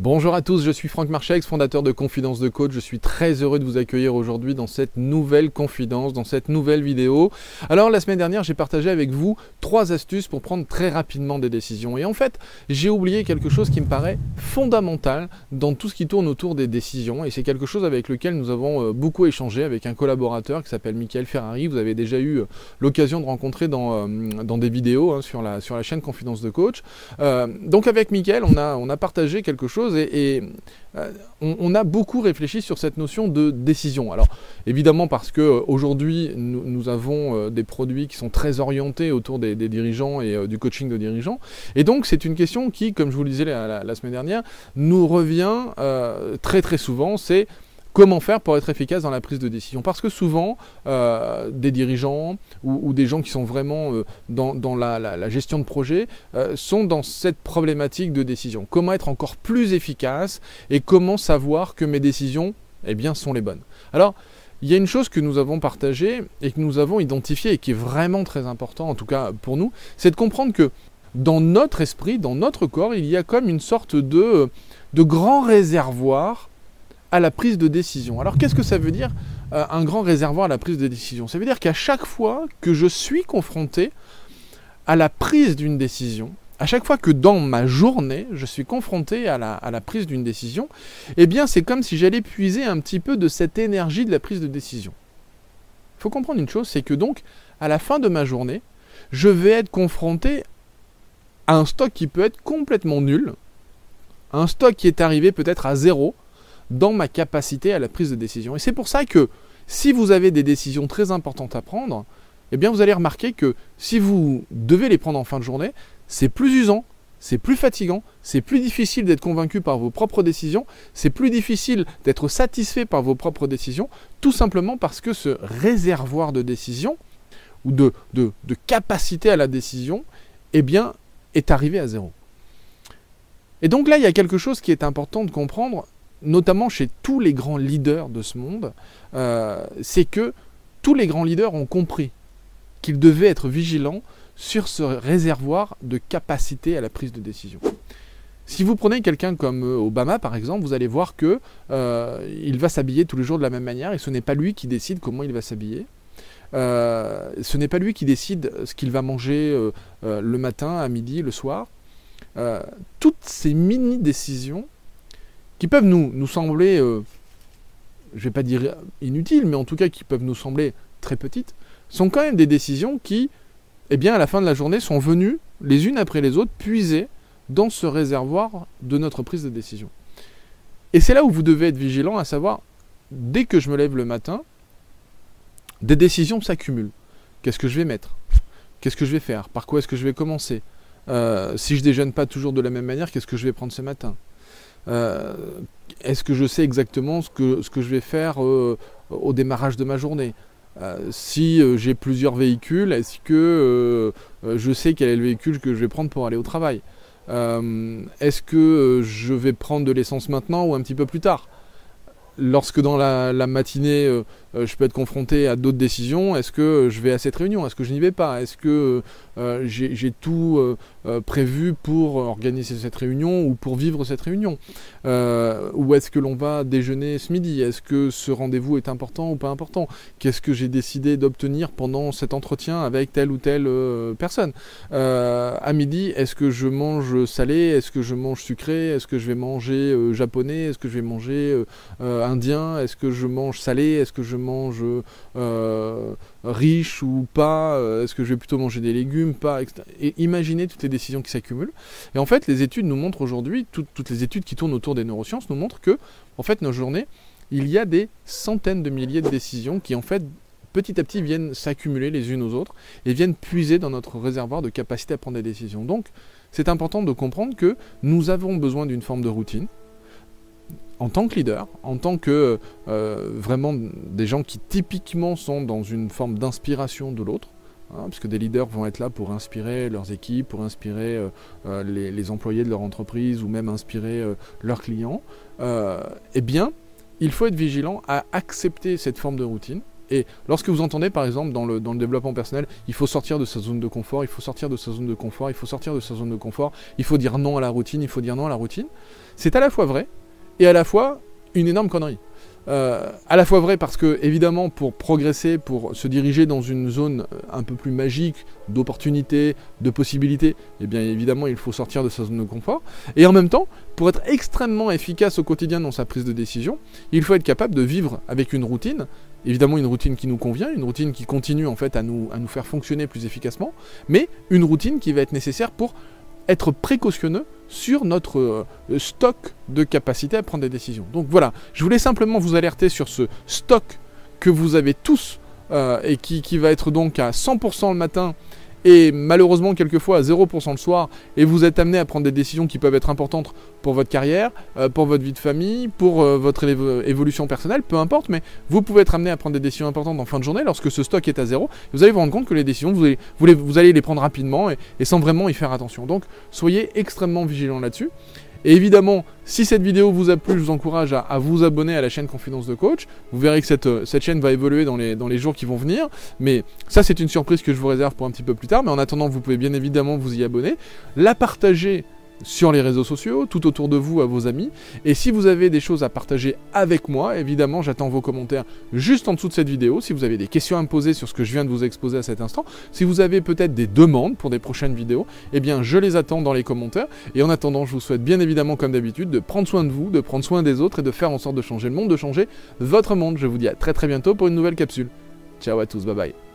Bonjour à tous, je suis Franck Marchex, fondateur de Confidence de Coach. Je suis très heureux de vous accueillir aujourd'hui dans cette nouvelle confidence, dans cette nouvelle vidéo. Alors la semaine dernière, j'ai partagé avec vous trois astuces pour prendre très rapidement des décisions. Et en fait, j'ai oublié quelque chose qui me paraît fondamental dans tout ce qui tourne autour des décisions. Et c'est quelque chose avec lequel nous avons euh, beaucoup échangé avec un collaborateur qui s'appelle Michael Ferrari. Vous avez déjà eu euh, l'occasion de rencontrer dans, euh, des vidéos hein, sur, la, chaîne Confidence de Coach. donc avec Michael, on a partagé quelque chose et, euh, on, a beaucoup réfléchi sur cette notion de décision. Alors évidemment parce que euh, aujourd'hui nous, avons euh, des produits qui sont très orientés autour des, dirigeants et du coaching de dirigeants, et donc c'est une question qui, comme je vous le disais la, semaine dernière, nous revient très très souvent. C'est Comment faire pour être efficace dans la prise de décision Parce que souvent, euh, des dirigeants ou, des gens qui sont vraiment euh, dans, la, gestion de projet euh, sont dans cette problématique de décision. Comment être encore plus efficace et comment savoir que mes décisions eh bien, sont les bonnes Alors, il y a une chose que nous avons partagée et que nous avons identifiée et qui est vraiment très important, en tout cas pour nous, c'est de comprendre que dans notre esprit, dans notre corps, il y a comme une sorte de, de grand réservoir à la prise de décision. Alors qu'est-ce que ça veut dire euh, un grand réservoir à la prise de décision? Ça veut dire qu'à chaque fois que je suis confronté à la prise d'une décision, à chaque fois que dans ma journée, je suis confronté à la, prise d'une décision, eh bien c'est comme si j'allais puiser un petit peu de cette énergie de la prise de décision. Il faut comprendre une chose, c'est que donc, à la fin de ma journée, je vais être confronté à un stock qui peut être complètement nul, un stock qui est arrivé peut-être à zéro, dans ma capacité à la prise de décision. Et c'est pour ça que si vous avez des décisions très importantes à prendre, eh bien vous allez remarquer que si vous devez les prendre en fin de journée, c'est plus usant, c'est plus fatigant, c'est plus difficile d'être convaincu par vos propres décisions, c'est plus difficile d'être satisfait par vos propres décisions, tout simplement parce que ce réservoir de décision ou de, de, de capacité à la décision, eh bien, est arrivé à zéro. Et donc là, il y a quelque chose qui est important de comprendre, notamment chez tous les grands leaders de ce monde, euh, c'est que tous les grands leaders ont compris qu'ils devaient être vigilants sur ce réservoir de capacité à la prise de décision. Si vous prenez quelqu'un comme euh, Obama, par exemple, vous allez voir que euh, il va s'habiller tous les jours de la même manière et ce n'est pas lui qui décide comment il va s'habiller. ce n'est pas lui qui décide ce qu'il va manger le matin, à midi, le soir. toutes ces mini-décisions qui peuvent nous, sembler, euh, je ne vais pas dire inutiles, mais en tout cas qui peuvent nous sembler très petites, sont quand même des décisions qui, eh bien, à la fin de la journée, sont venues, les unes après les autres, puiser dans ce réservoir de notre prise de décision. Et c'est là où vous devez être vigilant, à savoir, dès que je me lève le matin, des décisions s'accumulent. Qu'est-ce que je vais mettre? Qu'est-ce que je vais faire? Par quoi est-ce que je vais commencer? Euh, Si je déjeune pas toujours de la même manière, qu'est-ce que je vais prendre ce matin? Euh, est-ce que je sais exactement ce que, je vais faire euh, au démarrage de ma journée? Euh, si j'ai plusieurs véhicules, est-ce que je sais quel est le véhicule que je vais prendre pour aller au travail? Est-ce que je vais prendre de l'essence maintenant ou un petit peu plus tard? Lorsque dans la, matinée, je peux être confronté à d'autres décisions, est-ce que je vais à cette réunion? Est-ce que je n'y vais pas? Est-ce que j'ai tout prévu pour organiser cette réunion ou pour vivre cette réunion. Euh, Où est-ce que l'on va déjeuner ce midi? Est-ce que ce rendez-vous est important ou pas important? Qu'est-ce que j'ai décidé d'obtenir pendant cet entretien avec telle ou telle euh, personne? À midi, est-ce que je mange salé? Est-ce que je mange sucré? Est-ce que je vais manger japonais? Est-ce que je vais manger indien? Est-ce que je mange salé? Est-ce que je mange riche ou pas? Est-ce que je vais plutôt manger des légumes? Pas Et imaginez toutes les décisions qui s'accumulent. Et en fait, les études nous montrent aujourd'hui, toutes les études qui tournent autour des neurosciences nous montrent que, en fait, nos journées, il y a des centaines de milliers de décisions qui, en fait, petit à petit viennent s'accumuler les unes aux autres et viennent puiser dans notre réservoir de capacité à prendre des décisions. Donc, c'est important de comprendre que nous avons besoin d'une forme de routine en tant que leader, en tant que euh, vraiment des gens qui typiquement sont dans une forme d'inspiration de l'autre, Hein, parce que des leaders vont être là pour inspirer leurs équipes, pour inspirer euh, euh, les, employés de leur entreprise ou même inspirer euh, leurs clients, eh bien, il faut être vigilant à accepter cette forme de routine Et lorsque vous entendez, par exemple, dans le, dans le développement personnel, il faut sortir de sa zone de confort, il faut sortir de sa zone de confort, il faut sortir de sa zone de confort, il faut dire non à la routine, il faut dire non à la routine, c'est à la fois vrai et à la fois une énorme connerie. Euh, à la fois vrai parce que, évidemment, pour progresser, pour se diriger dans une zone euh, un peu plus magique, d'opportunités, de possibilités, eh bien évidemment, il faut sortir de sa zone de confort. Et en même temps, pour être extrêmement efficace au quotidien dans sa prise de décision, il faut être capable de vivre avec une routine, évidemment une routine qui nous convient, une routine qui continue en fait à nous, à nous faire fonctionner plus efficacement, mais une routine qui va être nécessaire pour être précautionneux sur notre euh, stock de capacité à prendre des décisions. Donc voilà, je voulais simplement vous alerter sur ce stock que vous avez tous euh, et qui, qui, va être donc à 100% le matin et malheureusement quelquefois à 0% le soir, et vous êtes amené à prendre des décisions qui peuvent être importantes pour votre carrière, euh, pour votre vie de famille, pour euh, votre évolution personnelle, peu importe, mais vous pouvez être amené à prendre des décisions importantes en fin de journée lorsque ce stock est à zéro. Vous allez vous rendre compte que les décisions, vous allez, les prendre rapidement et, et sans vraiment y faire attention. Donc soyez extrêmement vigilants là-dessus. Et évidemment, si cette vidéo vous a plu, je vous encourage à, vous abonner à la chaîne Confidence de Coach. Vous verrez que cette, euh, cette chaîne va évoluer dans les, dans les jours qui vont venir. Mais ça, c'est une surprise que je vous réserve pour un petit peu plus tard. Mais en attendant, vous pouvez bien évidemment vous y abonner, la partager sur les réseaux sociaux, tout autour de vous, à vos amis. Et si vous avez des choses à partager avec moi, évidemment, j'attends vos commentaires juste en dessous de cette vidéo. Si vous avez des questions à me poser sur ce que je viens de vous exposer à cet instant, si vous avez peut-être des demandes pour des prochaines vidéos, eh bien, je les attends dans les commentaires. Et en attendant, je vous souhaite bien évidemment, comme d'habitude, de prendre soin de vous, de prendre soin des autres et de faire en sorte de changer le monde, de changer votre monde. Je vous dis à très très bientôt pour une nouvelle capsule. Ciao à tous, bye bye.